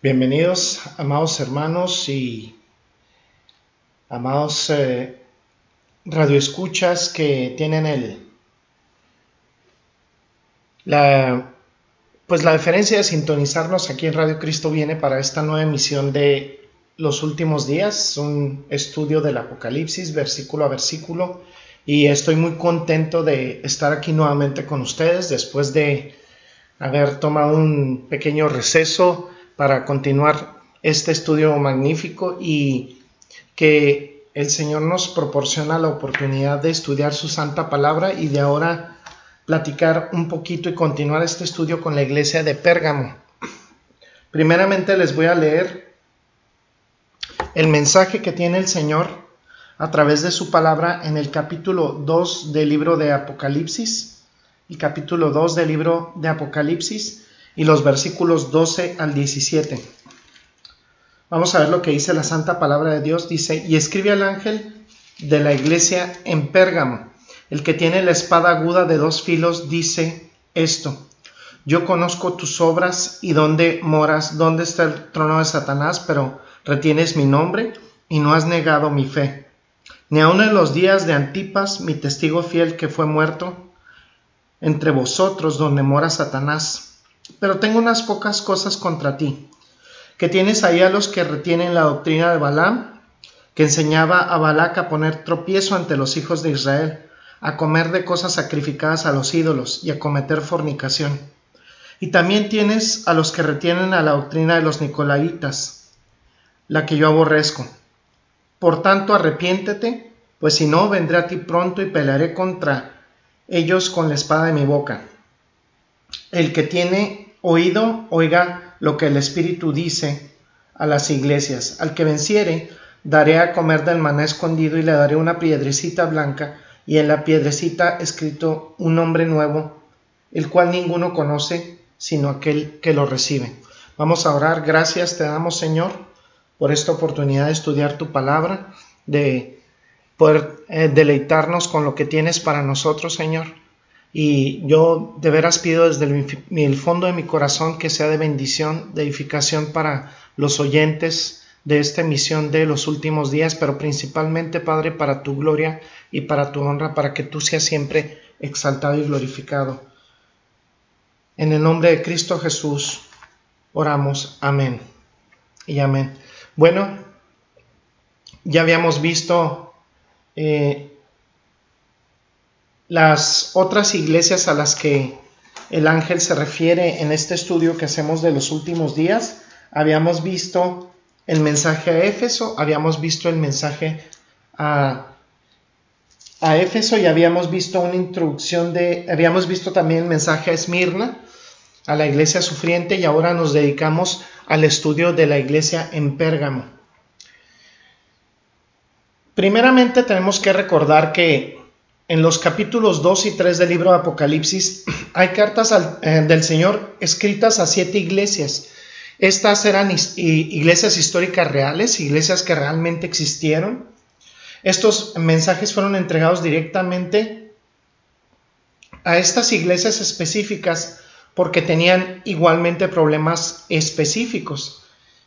Bienvenidos, amados hermanos y amados eh, radioescuchas que tienen el la pues la diferencia de sintonizarnos aquí en Radio Cristo viene para esta nueva emisión de los últimos días, un estudio del Apocalipsis versículo a versículo y estoy muy contento de estar aquí nuevamente con ustedes después de haber tomado un pequeño receso para continuar este estudio magnífico y que el Señor nos proporciona la oportunidad de estudiar su santa palabra y de ahora platicar un poquito y continuar este estudio con la iglesia de Pérgamo. Primeramente les voy a leer el mensaje que tiene el Señor a través de su palabra en el capítulo 2 del libro de Apocalipsis, el capítulo 2 del libro de Apocalipsis, y los versículos 12 al 17. Vamos a ver lo que dice la santa palabra de Dios. Dice, y escribe al ángel de la iglesia en Pérgamo, el que tiene la espada aguda de dos filos, dice esto. Yo conozco tus obras y dónde moras, dónde está el trono de Satanás, pero retienes mi nombre y no has negado mi fe. Ni aun en los días de Antipas, mi testigo fiel que fue muerto, entre vosotros donde mora Satanás, pero tengo unas pocas cosas contra ti, que tienes ahí a los que retienen la doctrina de Balaam, que enseñaba a Balac a poner tropiezo ante los hijos de Israel, a comer de cosas sacrificadas a los ídolos y a cometer fornicación. Y también tienes a los que retienen a la doctrina de los nicolaitas, la que yo aborrezco. Por tanto, arrepiéntete, pues si no, vendré a ti pronto y pelearé contra ellos con la espada de mi boca. El que tiene oído, oiga lo que el Espíritu dice a las iglesias. Al que venciere, daré a comer del maná escondido y le daré una piedrecita blanca y en la piedrecita escrito un nombre nuevo, el cual ninguno conoce sino aquel que lo recibe. Vamos a orar. Gracias te damos, Señor, por esta oportunidad de estudiar tu palabra, de poder eh, deleitarnos con lo que tienes para nosotros, Señor. Y yo de veras pido desde el, fondo de mi corazón que sea de bendición, de edificación para los oyentes de esta emisión de los últimos días, pero principalmente, Padre, para tu gloria y para tu honra, para que tú seas siempre exaltado y glorificado. En el nombre de Cristo Jesús oramos. Amén. Y amén. Bueno, ya habíamos visto eh, las otras iglesias a las que el ángel se refiere en este estudio que hacemos de los últimos días, habíamos visto el mensaje a Éfeso, habíamos visto el mensaje a, a Éfeso y habíamos visto una introducción de, habíamos visto también el mensaje a Esmirna, a la iglesia sufriente y ahora nos dedicamos al estudio de la iglesia en Pérgamo. Primeramente tenemos que recordar que en los capítulos 2 y 3 del libro de Apocalipsis hay cartas eh, del Señor escritas a siete iglesias. Estas eran iglesias históricas reales, iglesias que realmente existieron. Estos mensajes fueron entregados directamente a estas iglesias específicas porque tenían igualmente problemas específicos.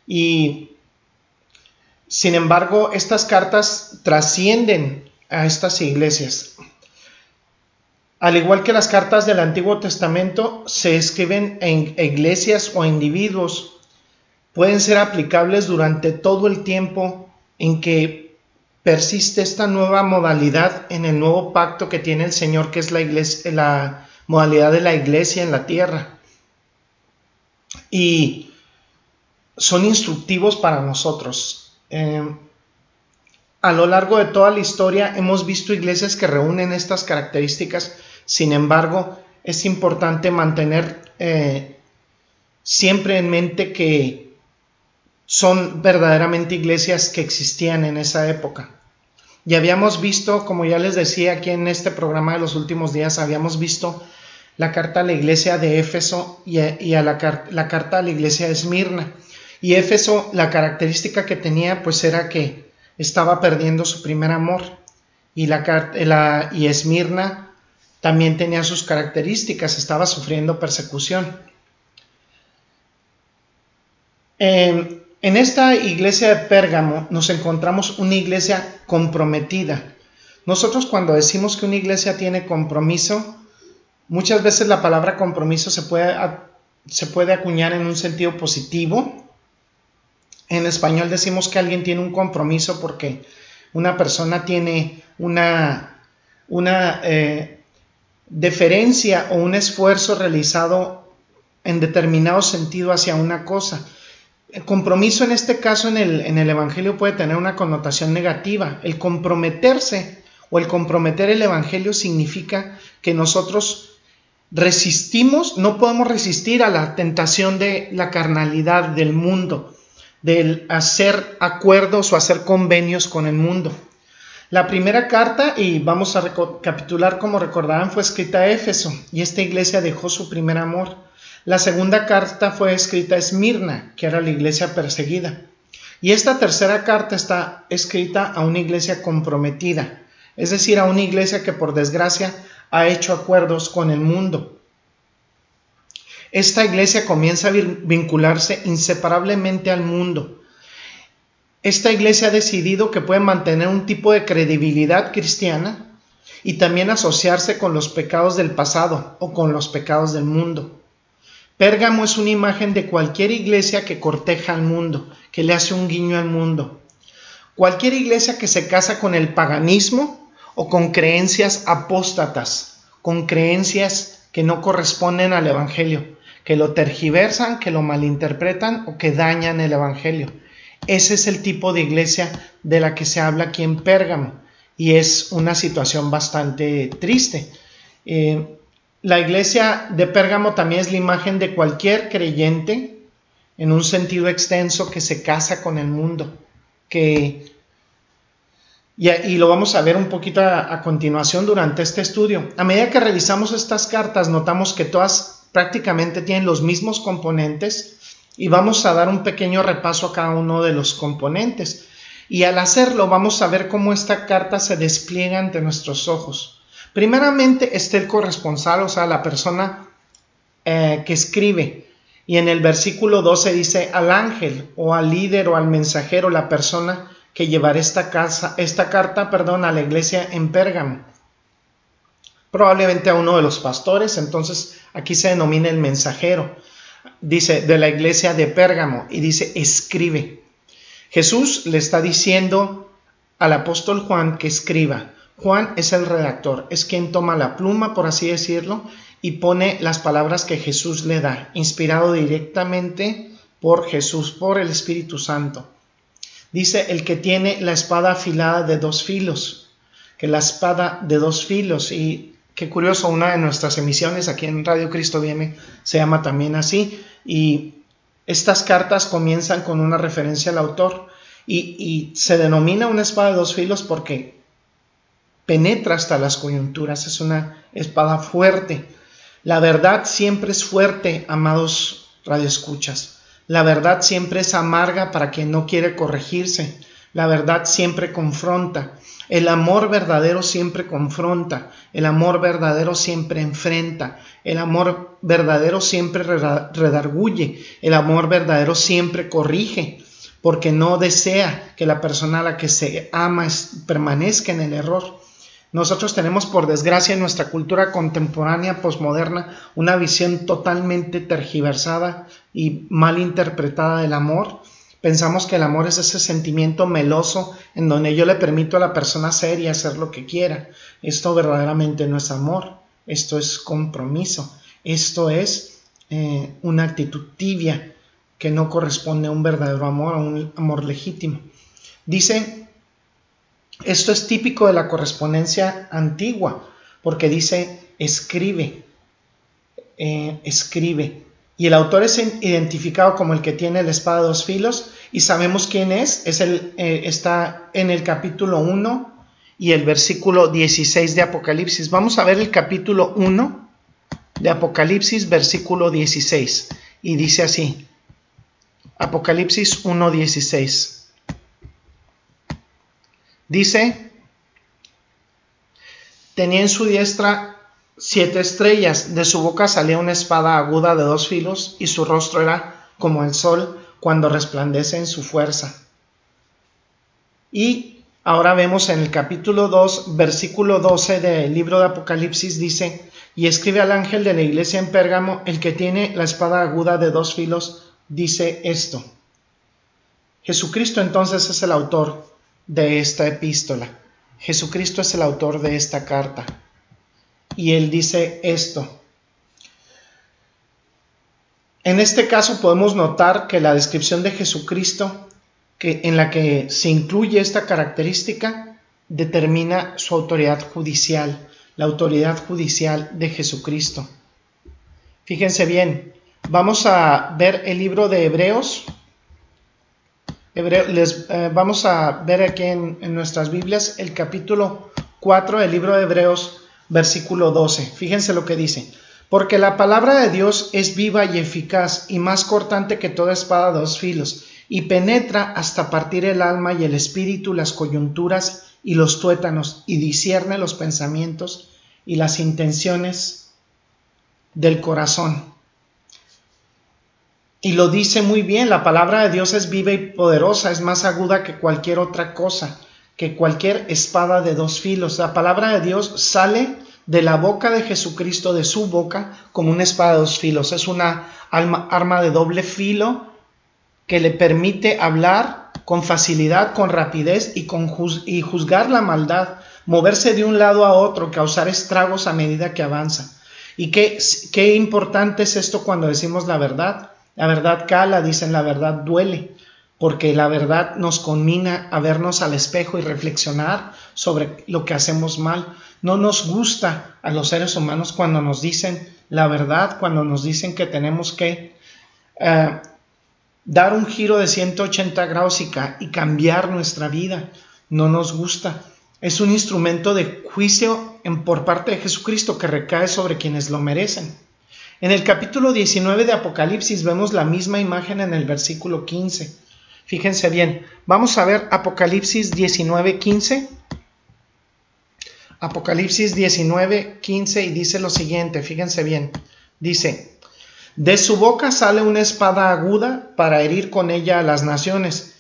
Y sin embargo, estas cartas trascienden a estas iglesias. Al igual que las cartas del Antiguo Testamento se escriben en iglesias o individuos, pueden ser aplicables durante todo el tiempo en que persiste esta nueva modalidad en el nuevo pacto que tiene el Señor, que es la, modalidad de la iglesia en la tierra. Y son instructivos para nosotros. Eh, a lo largo de toda la historia hemos visto iglesias que reúnen estas características sin embargo, es importante mantener eh, siempre en mente que son verdaderamente iglesias que existían en esa época. Y habíamos visto, como ya les decía aquí en este programa de los últimos días, habíamos visto la carta a la iglesia de Éfeso y a, la, carta a la iglesia de Esmirna. Y Éfeso, la característica que tenía, pues era que estaba perdiendo su primer amor. Y, la, y Esmirna también tenía sus características, estaba sufriendo persecución. En esta iglesia de Pérgamo nos encontramos una iglesia comprometida. Nosotros cuando decimos que una iglesia tiene compromiso, muchas veces la palabra compromiso se puede, se puede acuñar en un sentido positivo. En español decimos que alguien tiene un compromiso porque una persona tiene una, una eh, deferencia o un esfuerzo realizado en determinado sentido hacia una cosa. El compromiso en este caso en el, en el Evangelio puede tener una connotación negativa. El comprometerse o el comprometer el Evangelio significa que nosotros resistimos, no podemos resistir a la tentación de la carnalidad del mundo, del hacer acuerdos o hacer convenios con el mundo. La primera carta, y vamos a recapitular como recordarán, fue escrita a Éfeso, y esta iglesia dejó su primer amor. La segunda carta fue escrita a Esmirna, que era la iglesia perseguida. Y esta tercera carta está escrita a una iglesia comprometida, es decir, a una iglesia que por desgracia ha hecho acuerdos con el mundo. Esta iglesia comienza a vincularse inseparablemente al mundo. Esta iglesia ha decidido que puede mantener un tipo de credibilidad cristiana y también asociarse con los pecados del pasado o con los pecados del mundo. Pérgamo es una imagen de cualquier iglesia que corteja al mundo, que le hace un guiño al mundo. Cualquier iglesia que se casa con el paganismo o con creencias apóstatas, con creencias que no corresponden al Evangelio, que lo tergiversan, que lo malinterpretan o que dañan el Evangelio. Ese es el tipo de iglesia de la que se habla aquí en Pérgamo y es una situación bastante triste. Eh, la iglesia de Pérgamo también es la imagen de cualquier creyente en un sentido extenso que se casa con el mundo, que y, lo vamos a ver un poquito a, a, continuación durante este estudio. A medida que revisamos estas cartas, notamos que todas prácticamente tienen los mismos componentes y vamos a dar un pequeño repaso a cada uno de los componentes. Y al hacerlo, vamos a ver cómo esta carta se despliega ante nuestros ojos. Primeramente está el corresponsal, o sea, la persona eh, que escribe. Y en el versículo 12 dice al ángel o al líder o al mensajero, la persona que llevará esta, casa, esta carta perdón, a la iglesia en Pérgamo. Probablemente a uno de los pastores, entonces aquí se denomina el mensajero. Dice de la iglesia de Pérgamo y dice escribe. Jesús le está diciendo al apóstol Juan que escriba. Juan es el redactor, es quien toma la pluma, por así decirlo, y pone las palabras que Jesús le da, inspirado directamente por Jesús, por el Espíritu Santo. Dice el que tiene la espada afilada de dos filos, que la espada de dos filos, y qué curioso, una de nuestras emisiones aquí en Radio Cristo viene se llama también así, y estas cartas comienzan con una referencia al autor, y, se denomina una espada de dos filos porque penetra hasta las coyunturas, es una espada fuerte. La verdad siempre es fuerte, amados radioescuchas. La verdad siempre es amarga para quien no quiere corregirse. La verdad siempre confronta. El amor verdadero siempre confronta. El amor verdadero siempre enfrenta. El amor verdadero siempre redarguye. El amor verdadero siempre corrige. Porque no desea que la persona a la que se ama permanezca en el error. Nosotros tenemos, por desgracia, en nuestra cultura contemporánea posmoderna una visión totalmente tergiversada y mal interpretada del amor. Pensamos que el amor es ese sentimiento meloso en donde yo le permito a la persona ser y hacer lo que quiera. Esto verdaderamente no es amor, esto es compromiso, esto es eh, una actitud tibia que no corresponde a un verdadero amor, a un amor legítimo. Dice esto es típico de la correspondencia antigua, porque dice escribe, eh, escribe. y el autor es identificado como el que tiene la espada de dos filos y sabemos quién es, es el, eh, está en el capítulo 1 y el versículo 16 de Apocalipsis. Vamos a ver el capítulo 1 de Apocalipsis, versículo 16, y dice así, Apocalipsis 1.16. Dice, tenía en su diestra siete estrellas, de su boca salía una espada aguda de dos filos y su rostro era como el sol cuando resplandece en su fuerza. Y ahora vemos en el capítulo 2, versículo 12 del libro de Apocalipsis, dice, y escribe al ángel de la iglesia en Pérgamo, el que tiene la espada aguda de dos filos, dice esto. Jesucristo entonces es el autor de esta epístola. Jesucristo es el autor de esta carta y él dice esto. En este caso podemos notar que la descripción de Jesucristo, en la que se incluye esta característica, determina su autoridad judicial, la autoridad judicial de Jesucristo. Fíjense bien, vamos a ver el libro de Hebreos. les, eh, vamos a ver aquí en, en nuestras Biblias el capítulo 4 del libro de Hebreos, versículo 12. Fíjense lo que dice. Porque la palabra de Dios es viva y eficaz y más cortante que toda espada de dos filos, y penetra hasta partir el alma y el espíritu, las coyunturas y los tuétanos, y discierne los pensamientos y las intenciones del corazón. Y lo dice muy bien, la palabra de Dios es viva y poderosa, es más aguda que cualquier otra cosa que cualquier espada de dos filos. La palabra de Dios sale de la boca de Jesucristo, de su boca, como una espada de dos filos. Es una arma de doble filo que le permite hablar con facilidad, con rapidez y, con y juzgar la maldad, moverse de un lado a otro, causar estragos a medida que avanza. Y qué, qué importante es esto cuando decimos la verdad. La verdad cala, dicen la verdad duele porque la verdad nos conmina a vernos al espejo y reflexionar sobre lo que hacemos mal. No nos gusta a los seres humanos cuando nos dicen la verdad, cuando nos dicen que tenemos que eh, dar un giro de 180 grados y, y cambiar nuestra vida. No nos gusta. Es un instrumento de juicio por parte de Jesucristo que recae sobre quienes lo merecen. En el capítulo 19 de Apocalipsis vemos la misma imagen en el versículo 15. Fíjense bien, vamos a ver Apocalipsis 19:15. Apocalipsis 19:15 y dice lo siguiente, fíjense bien, dice, de su boca sale una espada aguda para herir con ella a las naciones,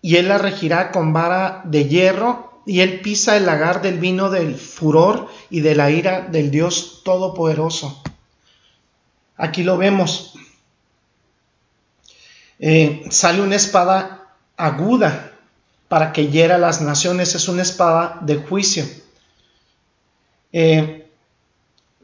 y él la regirá con vara de hierro, y él pisa el lagar del vino del furor y de la ira del Dios Todopoderoso. Aquí lo vemos, eh, sale una espada aguda para que hiera las naciones, es una espada de juicio. Eh,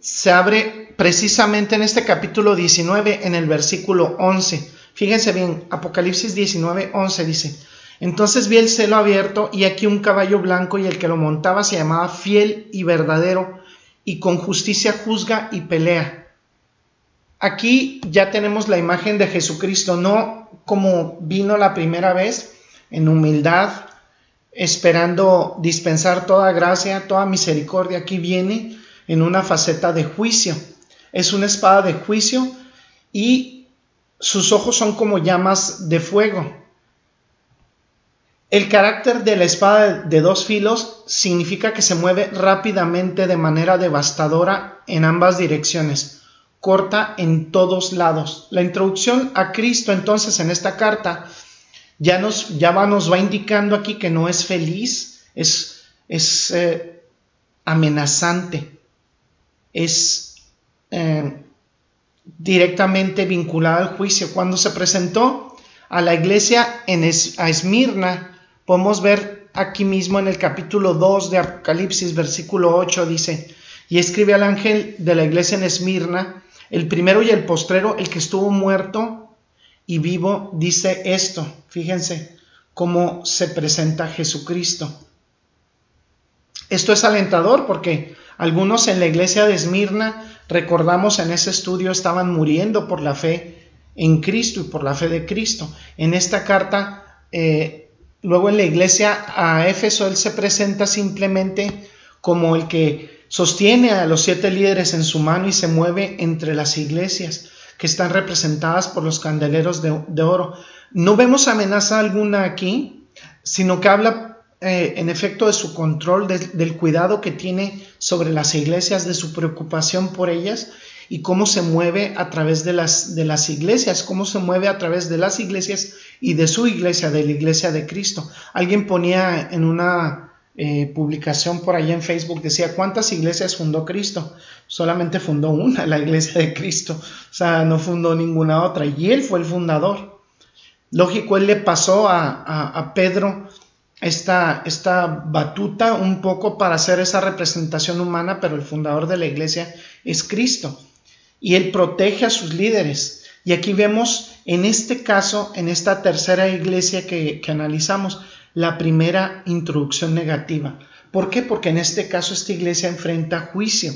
se abre precisamente en este capítulo 19, en el versículo 11. Fíjense bien, Apocalipsis 19, 11 dice, entonces vi el cielo abierto y aquí un caballo blanco y el que lo montaba se llamaba fiel y verdadero y con justicia juzga y pelea. Aquí ya tenemos la imagen de Jesucristo, no como vino la primera vez, en humildad, esperando dispensar toda gracia, toda misericordia. Aquí viene en una faceta de juicio. Es una espada de juicio y sus ojos son como llamas de fuego. El carácter de la espada de dos filos significa que se mueve rápidamente de manera devastadora en ambas direcciones corta en todos lados. La introducción a Cristo entonces en esta carta ya nos, ya va, nos va indicando aquí que no es feliz, es, es eh, amenazante, es eh, directamente vinculada al juicio. Cuando se presentó a la iglesia en a Esmirna, podemos ver aquí mismo en el capítulo 2 de Apocalipsis, versículo 8, dice, y escribe al ángel de la iglesia en Esmirna, el primero y el postrero, el que estuvo muerto y vivo, dice esto. Fíjense cómo se presenta Jesucristo. Esto es alentador porque algunos en la iglesia de Esmirna recordamos en ese estudio, estaban muriendo por la fe en Cristo y por la fe de Cristo. En esta carta, eh, luego en la iglesia a Éfeso, él se presenta simplemente como el que sostiene a los siete líderes en su mano y se mueve entre las iglesias que están representadas por los candeleros de, oro. No vemos amenaza alguna aquí, sino que habla eh, en efecto de su control, del cuidado que tiene sobre las iglesias, de su preocupación por ellas y cómo se mueve a través de las, de las iglesias, cómo se mueve a través de las iglesias y de su iglesia, de la iglesia de Cristo. Alguien ponía en una eh, publicación por ahí en Facebook, decía, ¿cuántas iglesias fundó Cristo? Solamente fundó una, la iglesia de Cristo, o sea, no fundó ninguna otra, y él fue el fundador. Lógico, él le pasó a, a Pedro esta, esta batuta un poco para hacer esa representación humana, pero el fundador de la iglesia es Cristo y él protege a sus líderes. Y aquí vemos en este caso, en esta tercera iglesia que, analizamos, la primera introducción negativa. ¿Por qué? Porque en este caso esta iglesia enfrenta juicio.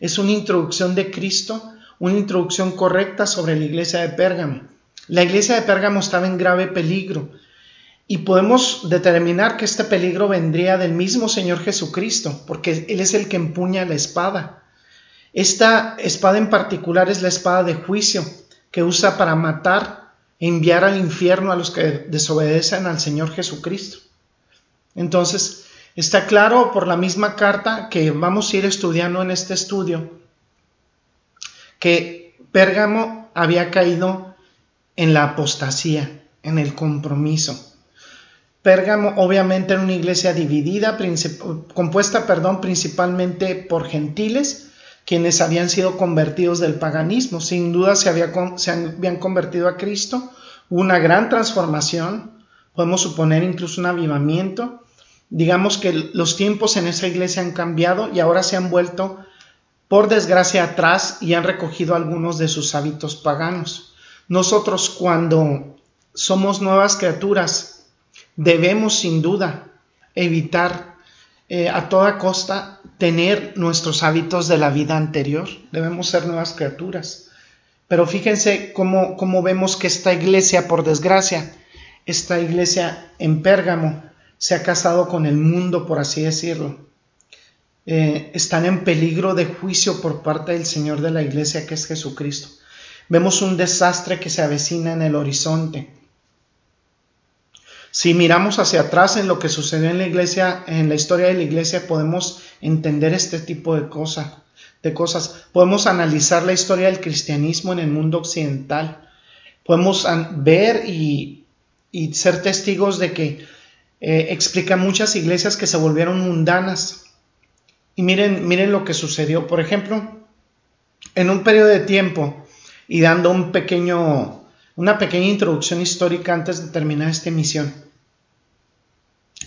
Es una introducción de Cristo, una introducción correcta sobre la iglesia de Pérgamo. La iglesia de Pérgamo estaba en grave peligro y podemos determinar que este peligro vendría del mismo Señor Jesucristo, porque Él es el que empuña la espada. Esta espada en particular es la espada de juicio que usa para matar enviar al infierno a los que desobedecen al Señor Jesucristo. Entonces, está claro por la misma carta que vamos a ir estudiando en este estudio que Pérgamo había caído en la apostasía, en el compromiso. Pérgamo obviamente era una iglesia dividida, compuesta, perdón, principalmente por gentiles, quienes habían sido convertidos del paganismo. Sin duda se, se habían convertido a Cristo. una gran transformación, podemos suponer incluso un avivamiento. Digamos que los tiempos en esa iglesia han cambiado y ahora se han vuelto, por desgracia, atrás y han recogido algunos de sus hábitos paganos. Nosotros cuando somos nuevas criaturas, debemos sin duda evitar eh, a toda costa tener nuestros hábitos de la vida anterior. Debemos ser nuevas criaturas. Pero fíjense cómo, cómo vemos que esta iglesia, por desgracia, esta iglesia en Pérgamo, se ha casado con el mundo, por así decirlo. Eh, están en peligro de juicio por parte del Señor de la iglesia, que es Jesucristo. Vemos un desastre que se avecina en el horizonte. Si miramos hacia atrás en lo que sucedió en la iglesia, en la historia de la iglesia, podemos entender este tipo de cosas. De cosas. Podemos analizar la historia del cristianismo en el mundo occidental. Podemos ver y, ser testigos de que eh, explica muchas iglesias que se volvieron mundanas. Y miren, miren lo que sucedió. Por ejemplo, en un periodo de tiempo y dando un pequeño una pequeña introducción histórica antes de terminar esta emisión.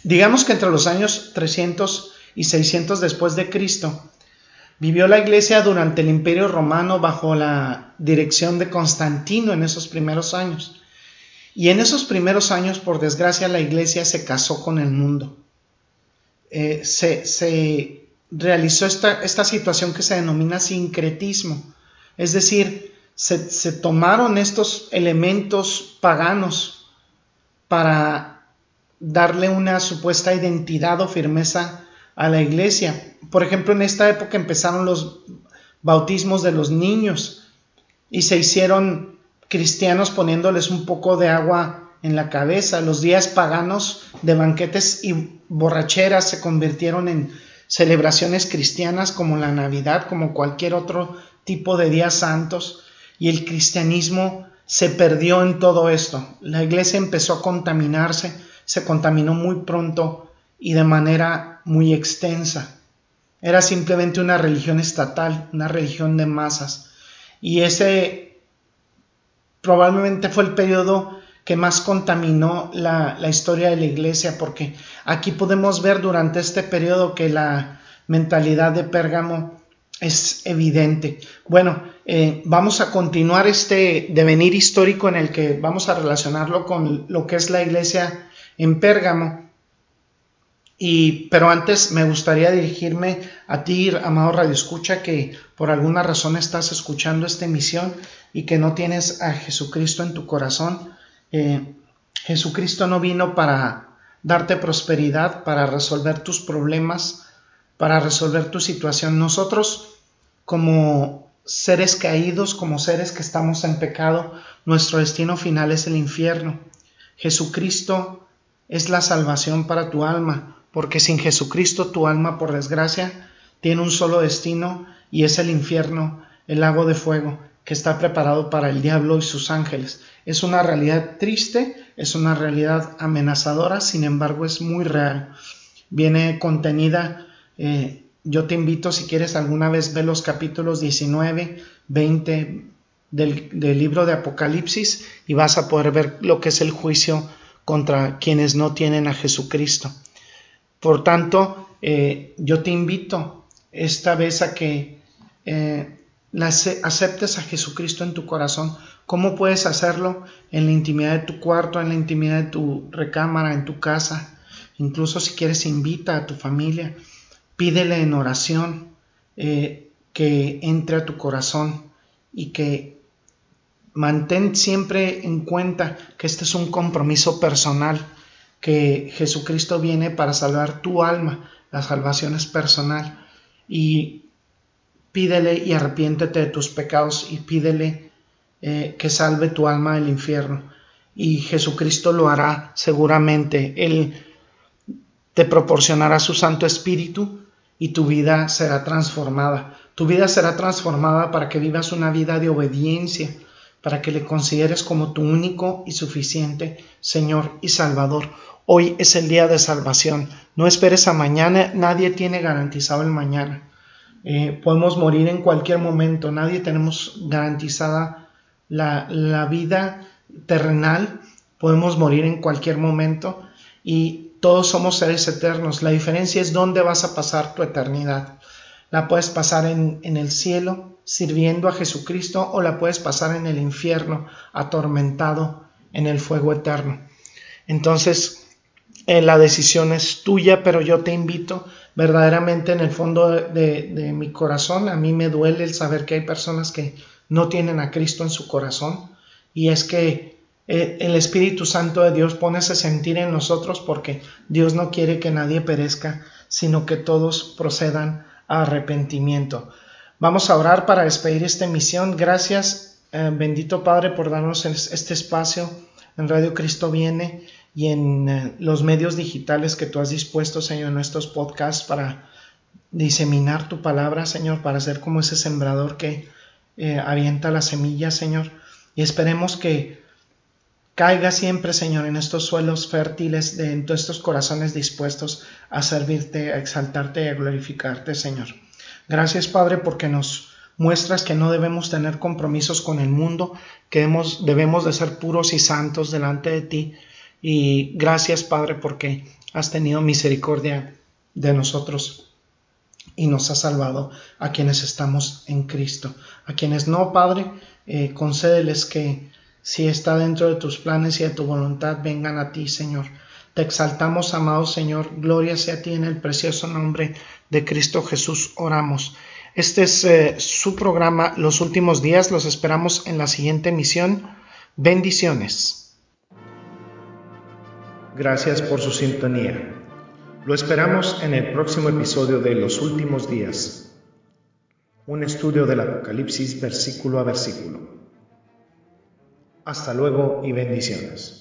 Digamos que entre los años 300 y 600 después de Cristo, vivió la iglesia durante el Imperio Romano bajo la dirección de Constantino en esos primeros años. Y en esos primeros años, por desgracia, la iglesia se casó con el mundo. Eh, se, realizó esta, esta situación que se denomina sincretismo, es decir, se, tomaron estos elementos paganos para darle una supuesta identidad o firmeza a la iglesia. Por ejemplo, en esta época empezaron los bautismos de los niños y se hicieron cristianos poniéndoles un poco de agua en la cabeza. Los días paganos de banquetes y borracheras se convirtieron en celebraciones cristianas como la Navidad, como cualquier otro tipo de días santos y el cristianismo se perdió en todo esto. La iglesia empezó a contaminarse, se contaminó muy pronto y de manera muy extensa. Era simplemente una religión estatal, una religión de masas. Y ese probablemente fue el periodo que más contaminó la, historia de la iglesia, porque aquí podemos ver durante este periodo que la mentalidad de Pérgamo es evidente. Bueno, eh, vamos a continuar este devenir histórico en el que vamos a relacionarlo con lo que es la iglesia en Pérgamo. Y, pero antes me gustaría dirigirme a ti, amado Radio Escucha, que por alguna razón estás escuchando esta emisión y que no tienes a Jesucristo en tu corazón. Eh, Jesucristo no vino para darte prosperidad, para resolver tus problemas, para resolver tu situación. Nosotros, como seres caídos, como seres que estamos en pecado, nuestro destino final es el infierno. Jesucristo es la salvación para tu alma, porque sin Jesucristo tu alma, por desgracia, tiene un solo destino y es el infierno, el lago de fuego que está preparado para el diablo y sus ángeles. Es una realidad triste, es una realidad amenazadora, sin embargo es muy real. Viene contenida, eh, yo te invito si quieres alguna vez ver los capítulos 19, 20 del, del libro de Apocalipsis y vas a poder ver lo que es el juicio contra quienes no tienen a Jesucristo. Por tanto, eh, yo te invito esta vez a que eh, aceptes a Jesucristo en tu corazón. ¿Cómo puedes hacerlo? En la intimidad de tu cuarto, en la intimidad de tu recámara, en tu casa. Incluso si quieres, invita a tu familia. Pídele en oración eh, que entre a tu corazón y que mantén siempre en cuenta que este es un compromiso personal, que Jesucristo viene para salvar tu alma, la salvación es personal. Y pídele y arrepiéntete de tus pecados y pídele eh, que salve tu alma del infierno. Y Jesucristo lo hará seguramente. Él te proporcionará su Santo Espíritu y tu vida será transformada. Tu vida será transformada para que vivas una vida de obediencia, para que le consideres como tu único y suficiente Señor y Salvador. Hoy es el día de salvación. No esperes a mañana, nadie tiene garantizado el mañana. Eh, podemos morir en cualquier momento, nadie tenemos garantizada la, la vida terrenal, podemos morir en cualquier momento y todos somos seres eternos. La diferencia es dónde vas a pasar tu eternidad. La puedes pasar en, en, el cielo sirviendo a Jesucristo o la puedes pasar en el infierno atormentado en el fuego eterno. Entonces, eh, la decisión es tuya, pero yo te invito verdaderamente en el fondo de, mi corazón, a mí me duele el saber que hay personas que no tienen a Cristo en su corazón y es que eh, el Espíritu Santo de Dios pone ese sentir en nosotros porque Dios no quiere que nadie perezca, sino que todos procedan a arrepentimiento. Vamos a orar para despedir esta emisión. Gracias, eh, bendito Padre, por darnos este espacio en Radio Cristo Viene y en eh, los medios digitales que tú has dispuesto, Señor, en estos podcasts para diseminar tu palabra, Señor, para ser como ese sembrador que eh, avienta la semilla, Señor. Y esperemos que caiga siempre, Señor, en estos suelos fértiles, de, en todos estos corazones dispuestos a servirte, a exaltarte y a glorificarte, Señor. Gracias, Padre, porque nos muestras que no debemos tener compromisos con el mundo, que debemos, de ser puros y santos delante de ti, y gracias, Padre, porque has tenido misericordia de nosotros y nos has salvado a quienes estamos en Cristo. A quienes no, Padre, eh, concédeles que si está dentro de tus planes y de tu voluntad, vengan a ti, Señor. Te exaltamos, amado Señor. Gloria sea a ti en el precioso nombre de Cristo Jesús. Oramos. Este es eh, su programa Los Últimos Días. Los esperamos en la siguiente emisión. Bendiciones. Gracias por su sintonía. Lo esperamos en el próximo episodio de Los Últimos Días, un estudio del Apocalipsis versículo a versículo. Hasta luego y bendiciones.